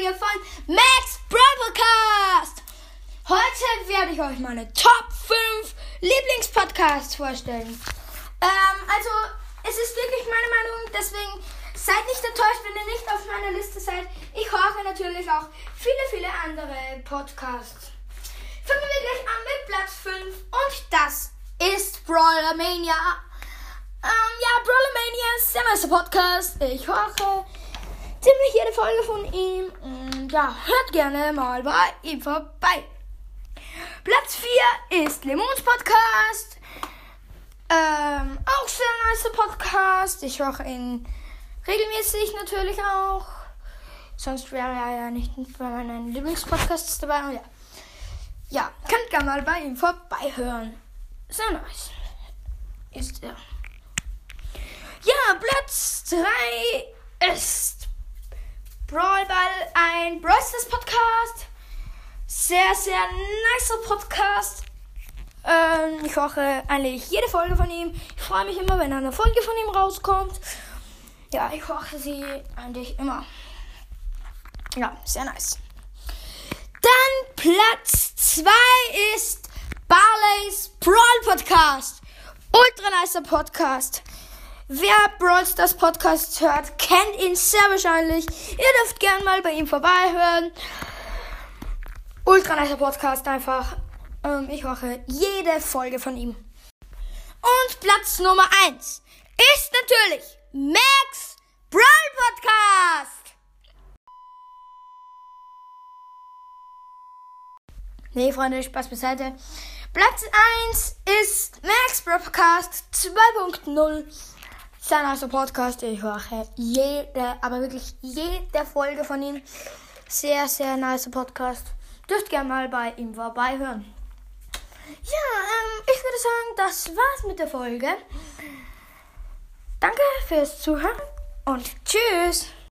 Folge von Max Broadcast. Heute werde ich euch meine Top 5 Lieblingspodcasts vorstellen. Ähm, also, es ist wirklich meine Meinung, deswegen seid nicht enttäuscht, wenn ihr nicht auf meiner Liste seid. Ich höre natürlich auch viele, viele andere Podcasts. Fangen wir gleich an mit Platz 5 und das ist Brawlermania. Ähm, ja, Brawlermania ist der neueste Podcast. Ich höre ziemlich jede Folge von ihm. Und ja, hört gerne mal bei ihm vorbei. Platz 4 ist Lemons Podcast. Ähm, auch sehr nice Podcast. Ich höre ihn regelmäßig natürlich auch. Sonst wäre er ja nicht bei meinen Lieblingspodcasts dabei. Und ja. ja, könnt gerne mal bei ihm vorbeihören. Sehr nice. Ist er. Ja, Platz 3 ist Brawl Ball, ein Brawl Podcast. Sehr, sehr nicer Podcast. Ähm, ich höre eigentlich jede Folge von ihm. Ich freue mich immer, wenn eine Folge von ihm rauskommt. Ja, ich höre sie eigentlich immer. Ja, sehr nice. Dann Platz 2 ist Barley's Brawl Podcast. Ultra nicer Podcast. Wer Brawl Stars Podcast hört, kennt ihn sehr wahrscheinlich. Ihr dürft gern mal bei ihm vorbeihören. Ultra nicer Podcast einfach. Ähm, ich mache jede Folge von ihm. Und Platz Nummer 1 ist natürlich Max Brawl Podcast. Nee, Freunde, Spaß beiseite. Platz 1 ist Max Brawl Podcast 2.0 sein erster Podcast. Ich höre jede, aber wirklich jede Folge von ihm. Sehr, sehr nice Podcast. Dürft gerne mal bei ihm vorbeihören. Ja, ähm, ich würde sagen, das war's mit der Folge. Danke fürs Zuhören und tschüss.